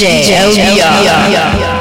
DJ.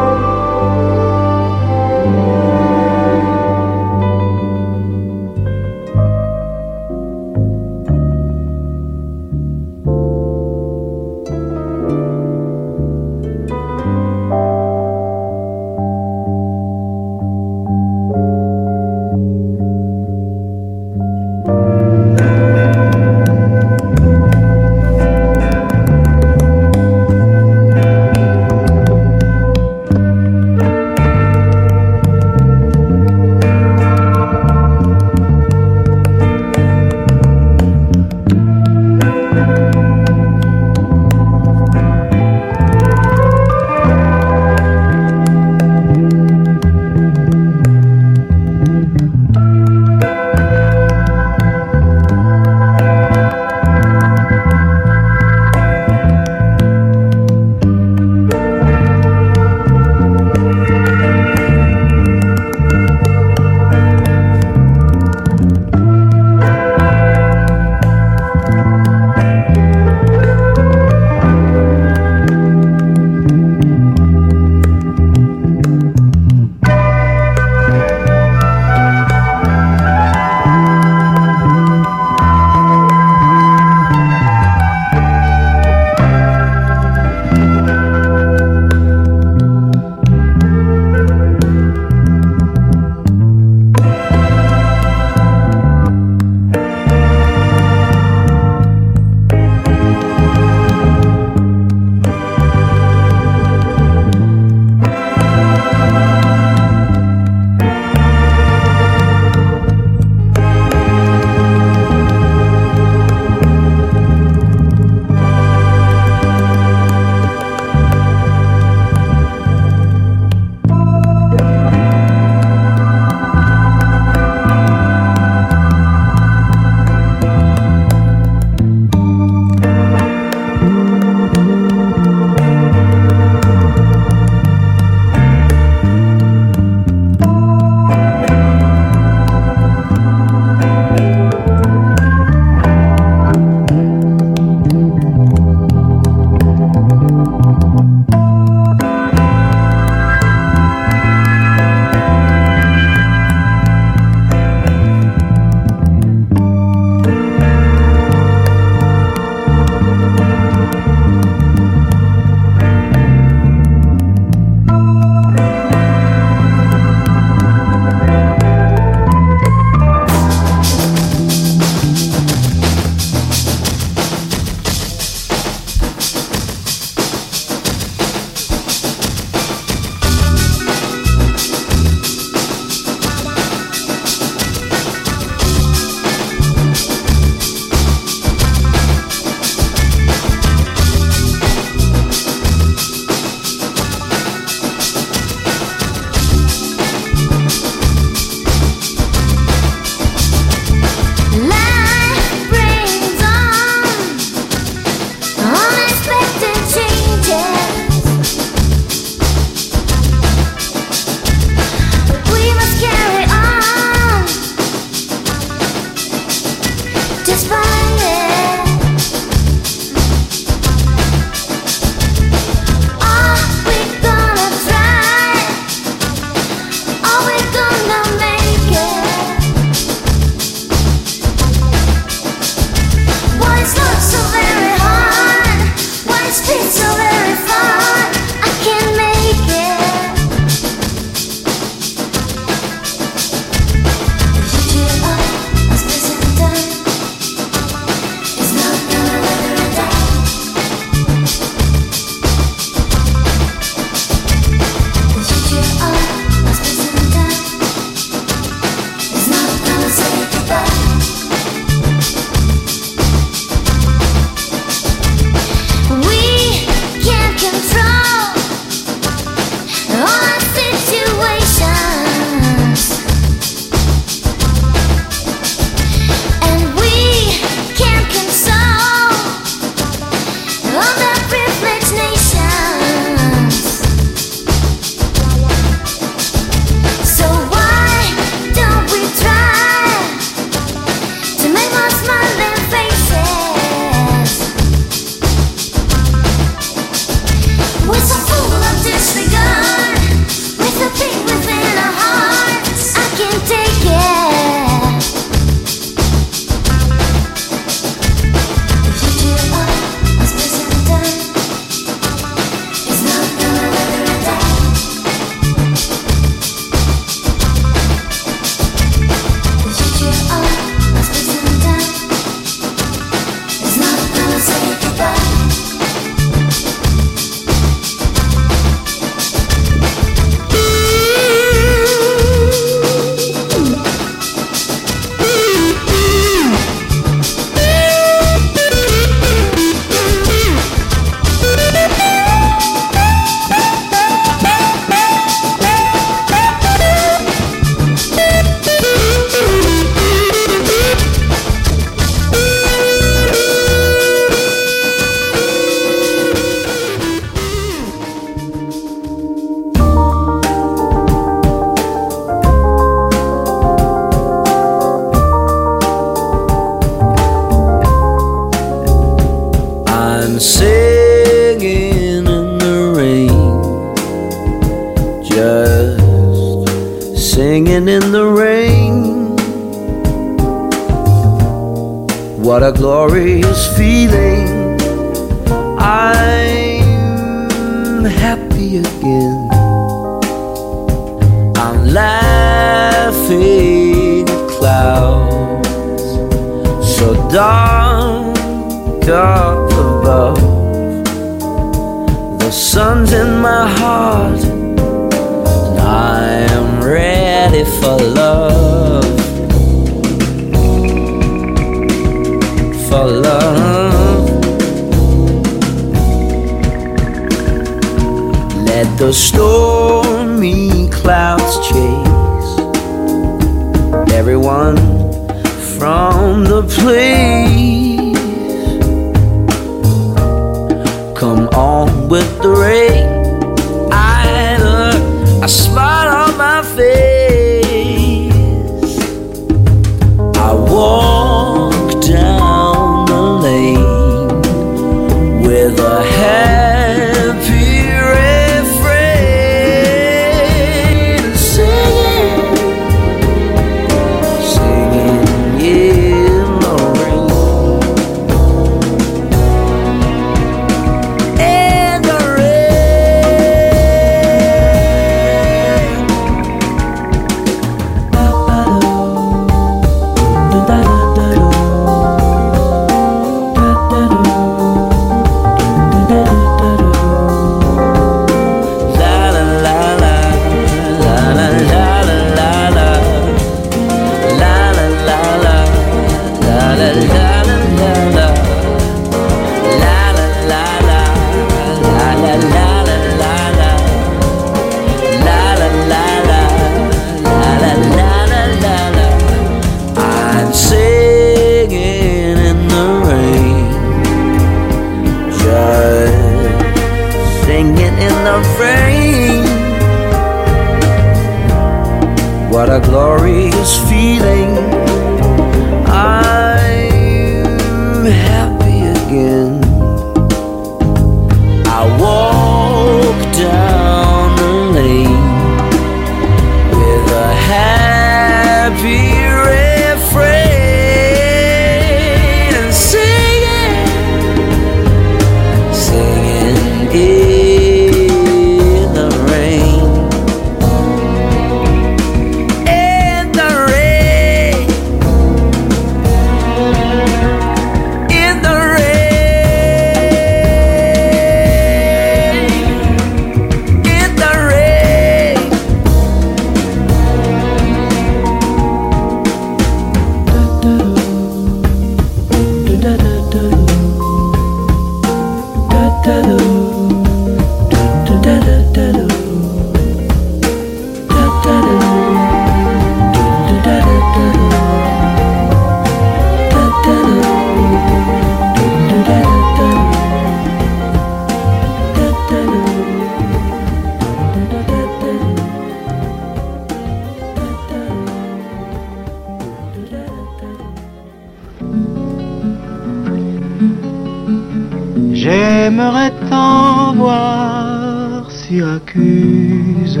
Syracuse.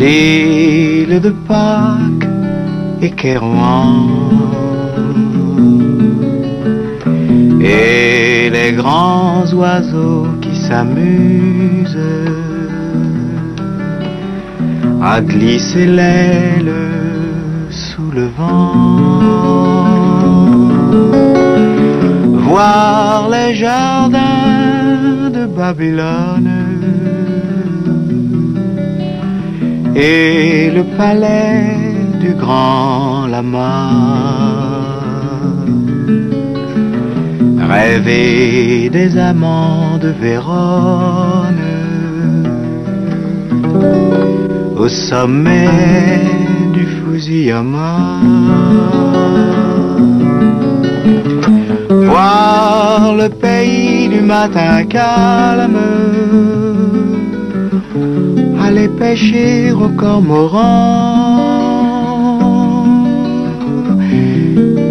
L'île de Pâques et Kérouan. Et les grands oiseaux qui s'amusent à glisser l'aile sous le vent. Voir les jardins Babylone et le palais du grand lama. Rêver des amants de Vérone au sommet du Fusiyama voir le pays du matin calme. Aller pêcher au cormoran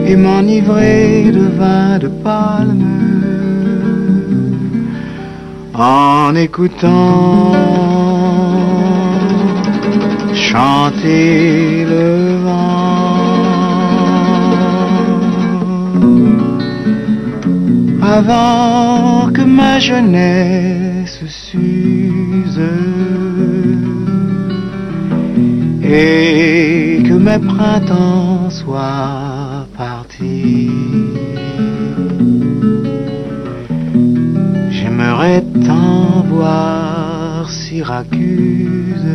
et m'enivrer de vin de palme en écoutant chanter le vent. Avant que ma jeunesse s'use. Et que mes printemps soient partis. J'aimerais tant voir Syracuse.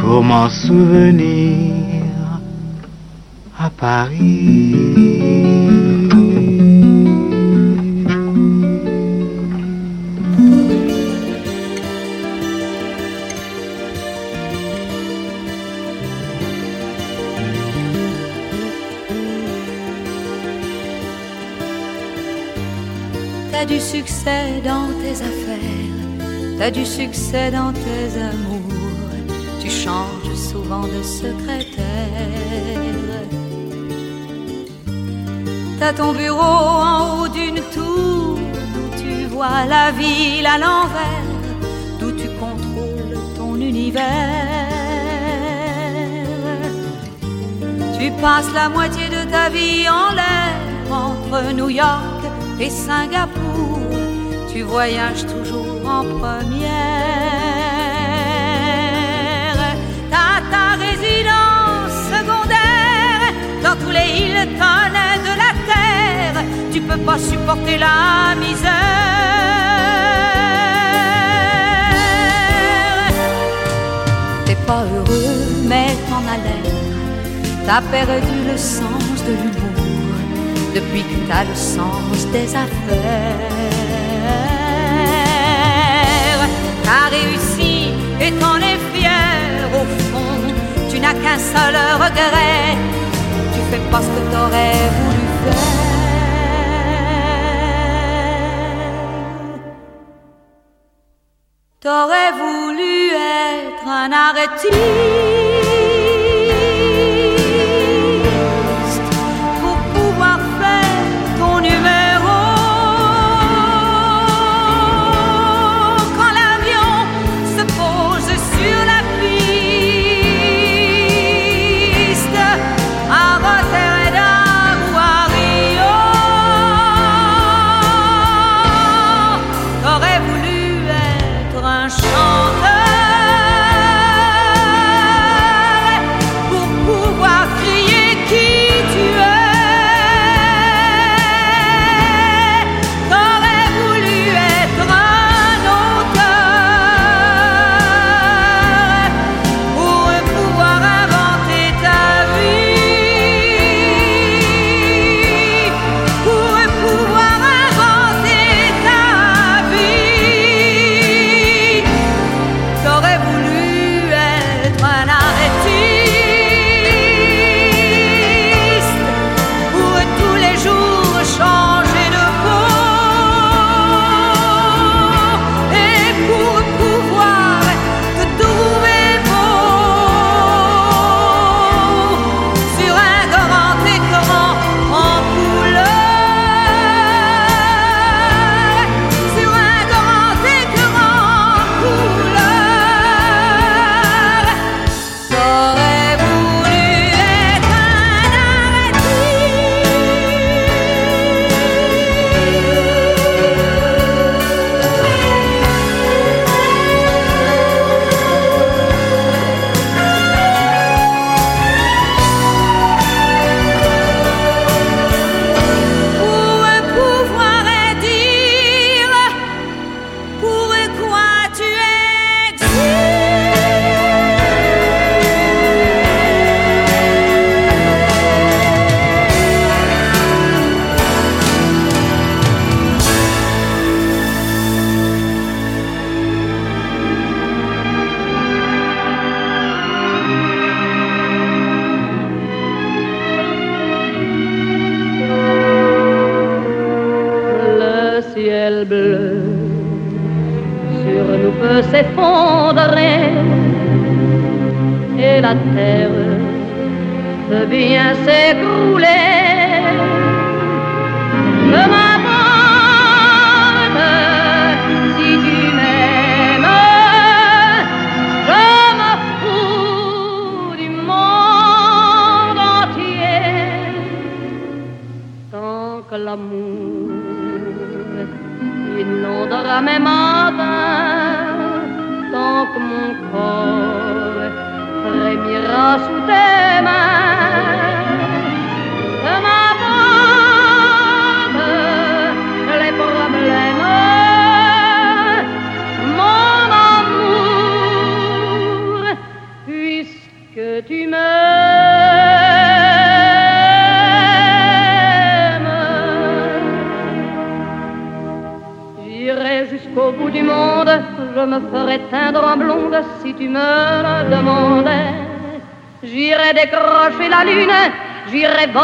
Pour m'en souvenir Paris. du succès dans tes affaires, t'as du succès dans tes amours, tu changes souvent de secrétaire. T'as ton bureau en haut d'une tour, d'où tu vois la ville à l'envers, d'où tu contrôles ton univers. Tu passes la moitié de ta vie en l'air entre New York et Singapour, tu voyages toujours en première. T'as ta résidence secondaire dans tous les Hilton de la tu peux pas supporter la misère. T'es pas heureux, mais t'en as l'air, t'as perdu le sens de l'humour depuis que t'as le sens des affaires. T'as réussi et t'en es fier au fond, tu n'as qu'un seul regret, tu fais pas ce que t'aurais voulu faire. T'aurais voulu être un arrêté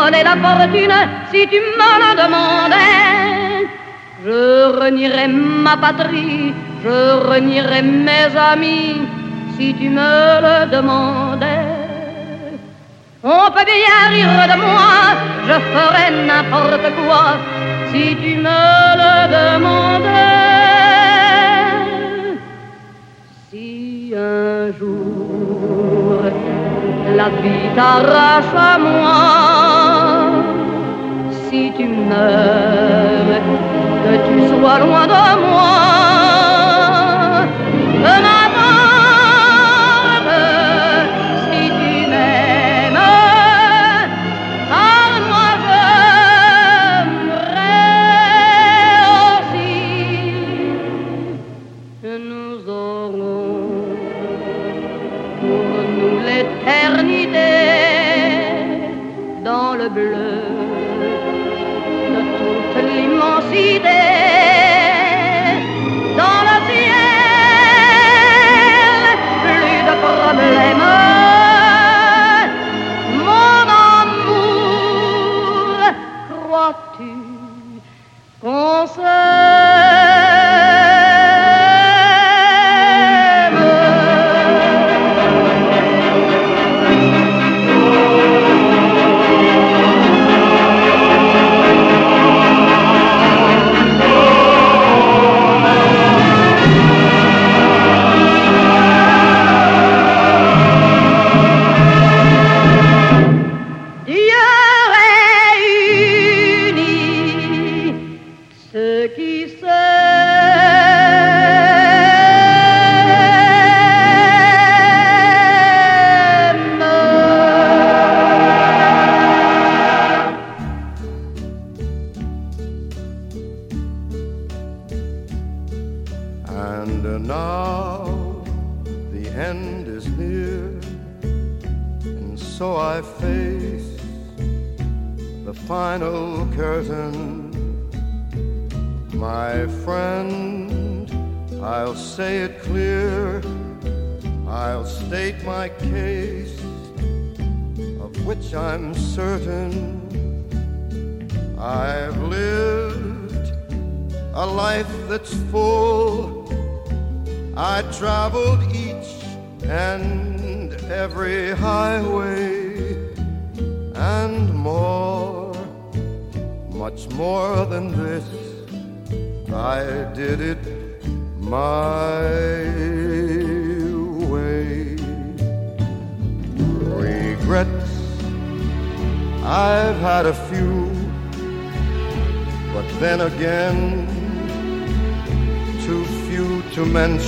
voler la fortune si tu me le demandais. Je renierai ma patrie, je renierai mes amis si tu me le demandais. On peut bien rire de moi, je ferai n'importe quoi si tu me le demandais. Si un jour la vie t'arrache à moi, si tu meurs, que tu sois loin de moi.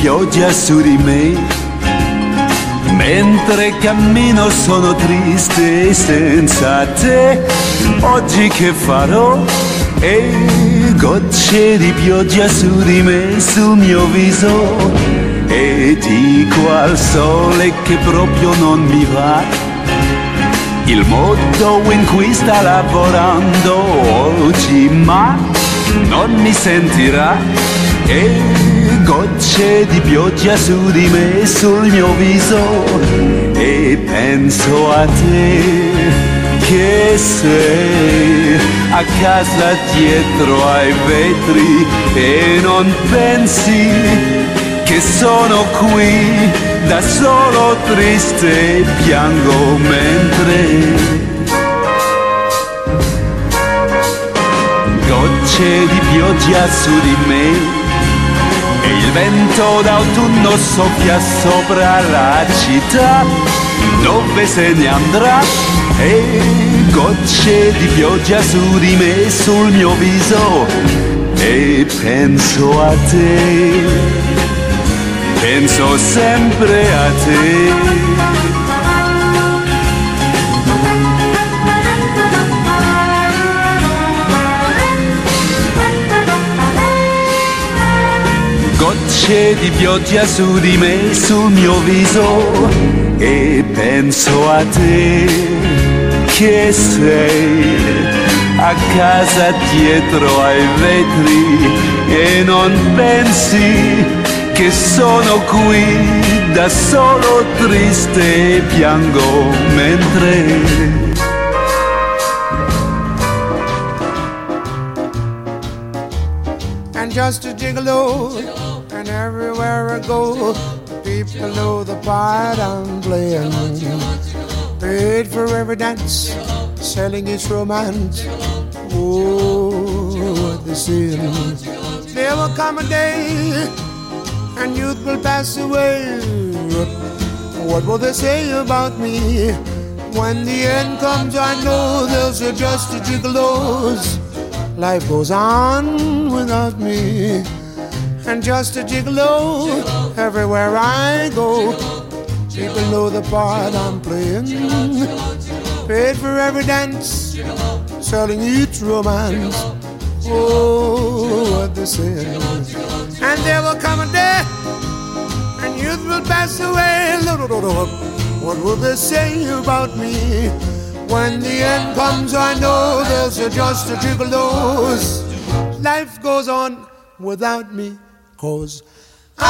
pioggia su di me. Mentre cammino sono triste senza te. Oggi che farò? E gocce di pioggia su di me, sul mio viso. E dico al sole che proprio non mi va. Il modo in cui sta lavorando oggi, ma non mi sentirà. E gocce di pioggia su di me, sul mio viso. E penso a te che sei a casa dietro ai vetri. E non pensi che sono qui da solo triste piango mentre gocce di pioggia su di me il vento d'autunno soffia sopra la città dove se ne andrà e gocce di pioggia su di me, sul mio viso e penso a te, penso sempre a te. Gocce di pioggia su di me, sul mio viso. E penso a te che sei a casa dietro ai vetri. E non pensi che sono qui da solo triste e piango mentre just a gigolo and everywhere I go, people know the part I'm playing. Paid for every dance, selling its romance. Oh, they say. There will come a day, and youth will pass away. What will they say about me? When the end comes, I know they'll suggest just a gigolos. Life goes on without me and just a gigolo everywhere I go. People know the part I'm playing. Paid for every dance, selling each romance. Oh, what they say. And there will come a day, and youth will pass away. What will they say about me? When the end comes, I know there's just a gigolos. Life goes on without me. Cause I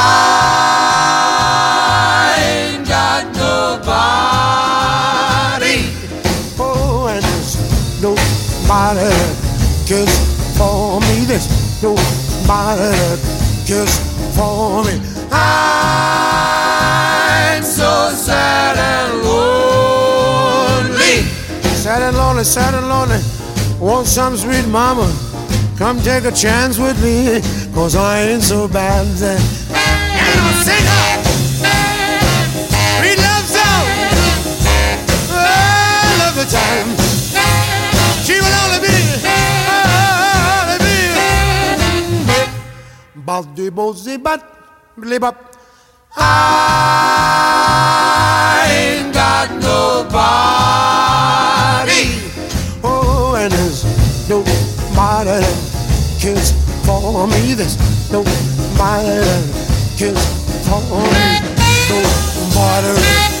ain't got nobody. Oh, and there's nobody cares for me. There's nobody cares for me. I'm so sad and lonely. Sad and lonely, sad and lonely. Want some sweet mama Come take a chance with me, cause I ain't so bad. And I'll love love the time. She will only be, only be. Blib up. I ain't got nobody. Oh, and there's nobody cares for me. There's nobody that cares for me. Nobody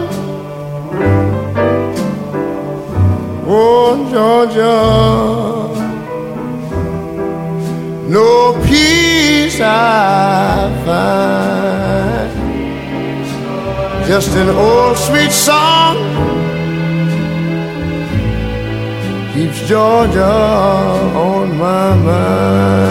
oh Georgia, no peace I find, just an old sweet song keeps Georgia on my mind.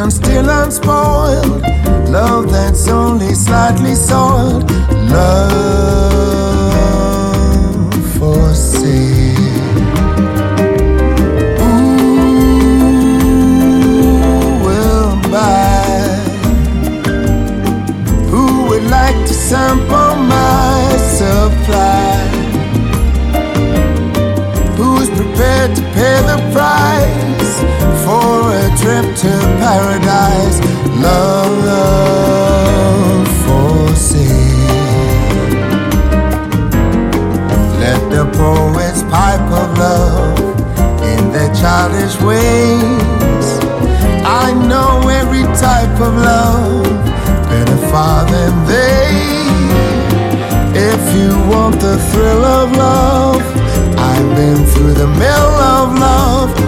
and still unspoiled. Love that's only slightly soiled. Love for sale. Who will buy? Who would like to sample my supply? Who's prepared to pay the price paradise? Love for sale. Let the poets pipe of love in their childish ways. I know every type of love better far than they. If you want the thrill of love, I've been through the mill of love.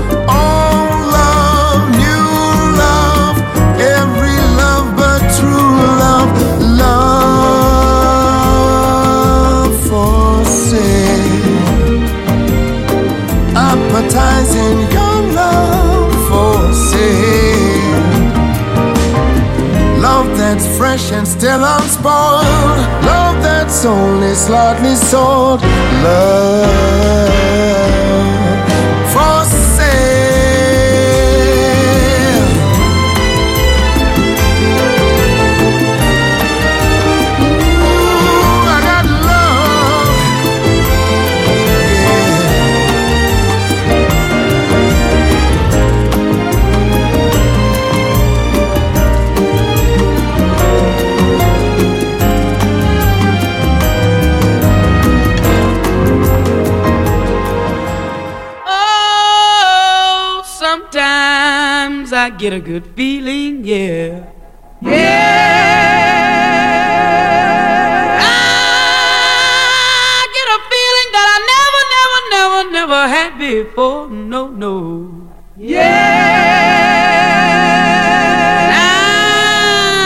That's fresh and still unspoiled. Love that's only slightly sold. Love I get a good feeling, yeah. Yeah. I get a feeling that I never, never, never, never had before. No, no. Yeah.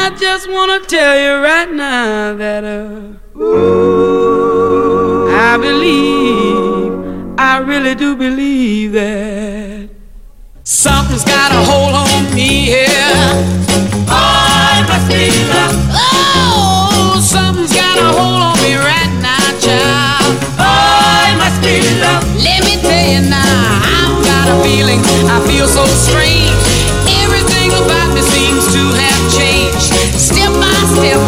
I just wanna tell you right now that uh, ooh, I believe, I really do believe that got a hold on me here. Oh, must be love. Oh, something's got a hold on me right now, child. Oh, must be love. Let me tell you now, I've got a feeling. I feel so strange. Everything about me seems to have changed. Step by step,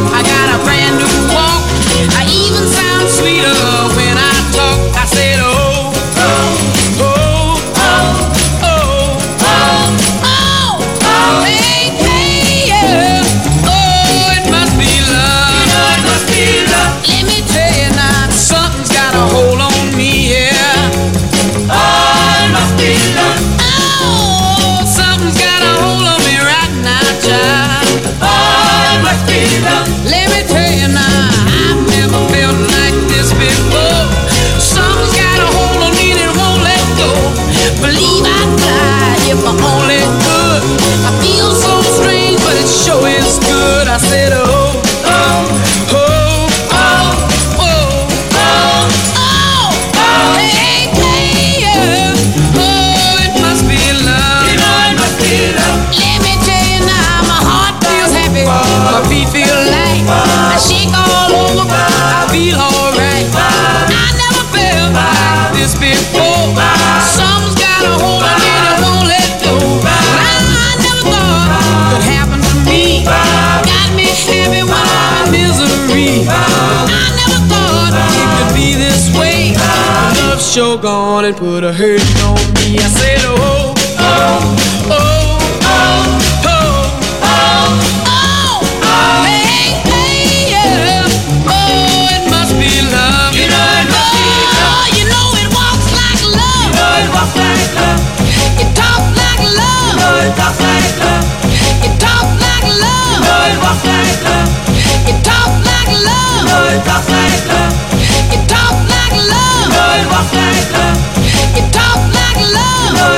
feel light. I shake all over, I feel alright. I never felt like this before. Something's got a hold on me that won't let go. I never thought could happen to me. Got me happy when I'm in misery. I never thought it could be this way. Love sure gone and put a hurt on me. I said, oh,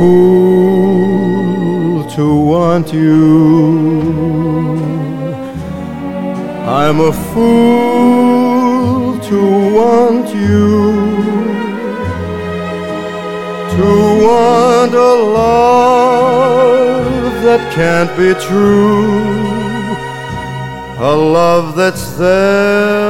fool to want you. I'm a fool to want you. To want a love that can't be true. A love that's there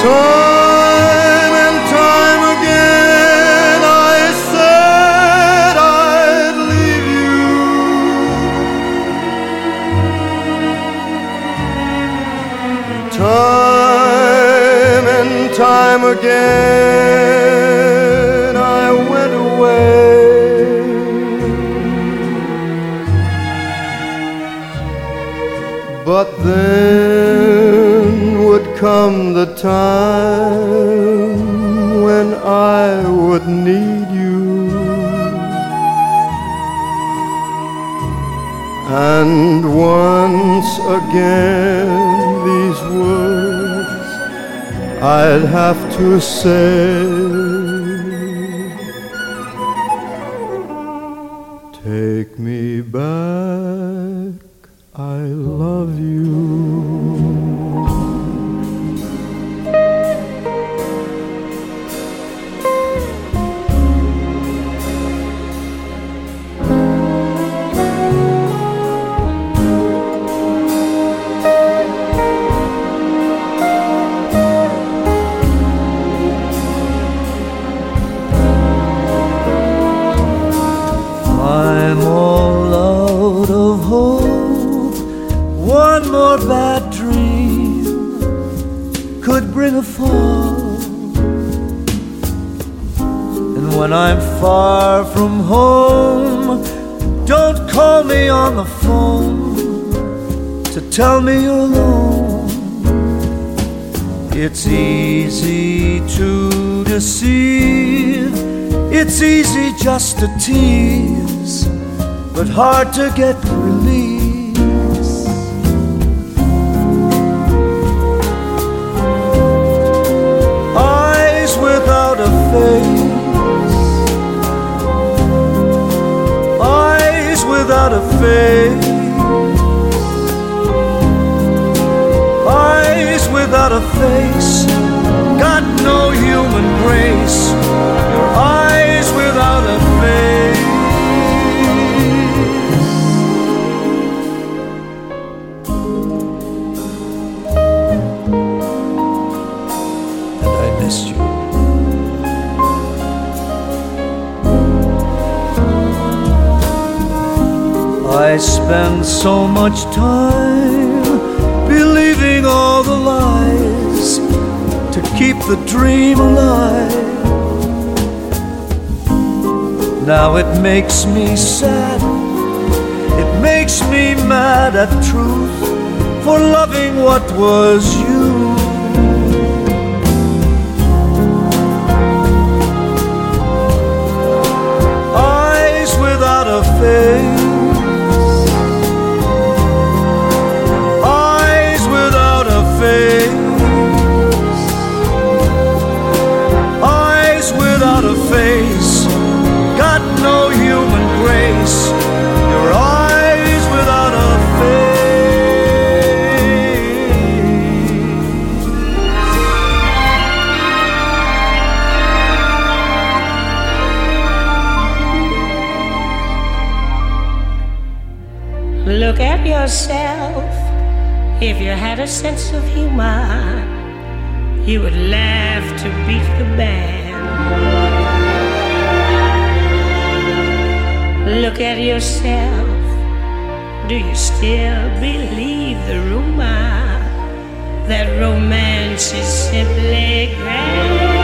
Time and time again I said I'd leave you. Time and time again I went away. But then come the time when I would need you. And once again these words I'd have to say, Take me back, More bad dream could bring a fall. And when I'm far from home, don't call me on the phone to tell me you're alone. It's easy to deceive. It's easy just to tease, but hard to get release. Face, eyes without a face, got no human grace. Your eyes without a face. Spend so much time believing all the lies to keep the dream alive. Now it makes me sad, it makes me mad at truth for loving what was you. Sense of humor, you would laugh to beat the band. Look at yourself. Do you still believe the rumor that romance is simply grand?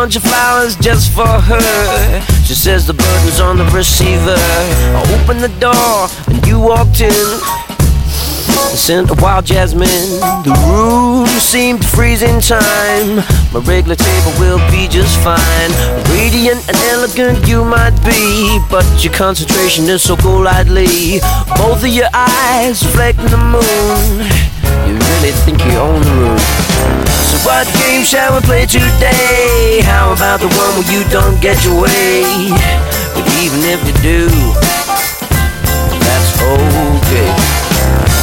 Bunch of flowers just for her. She says the burden's on the receiver. I opened the door and you walked in the scent of wild jasmine. The room seemed to freeze in time. My regular table will be just fine. Radiant and elegant you might be, but your concentration is so golightly. Both of your eyes reflecting the moon. You really think you own the room. What game shall we play today? How about the one where you don't get your way? But even if you do, that's okay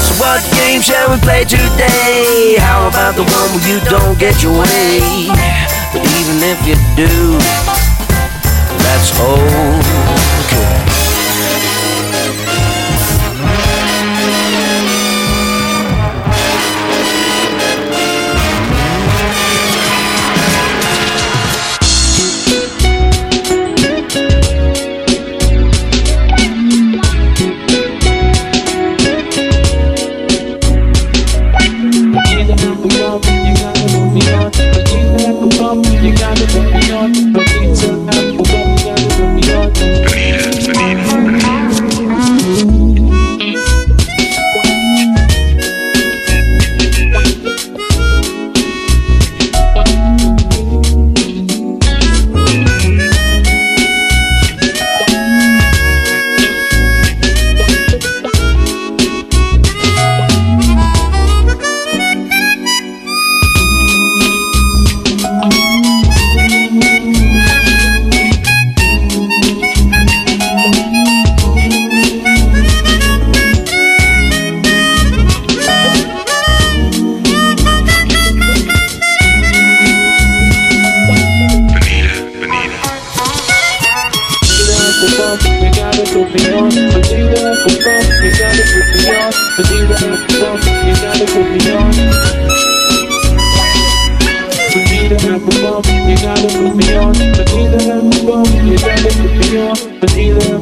So what game shall we play today? How about the one where you don't get your way? But even if you do, that's okay. Believe it.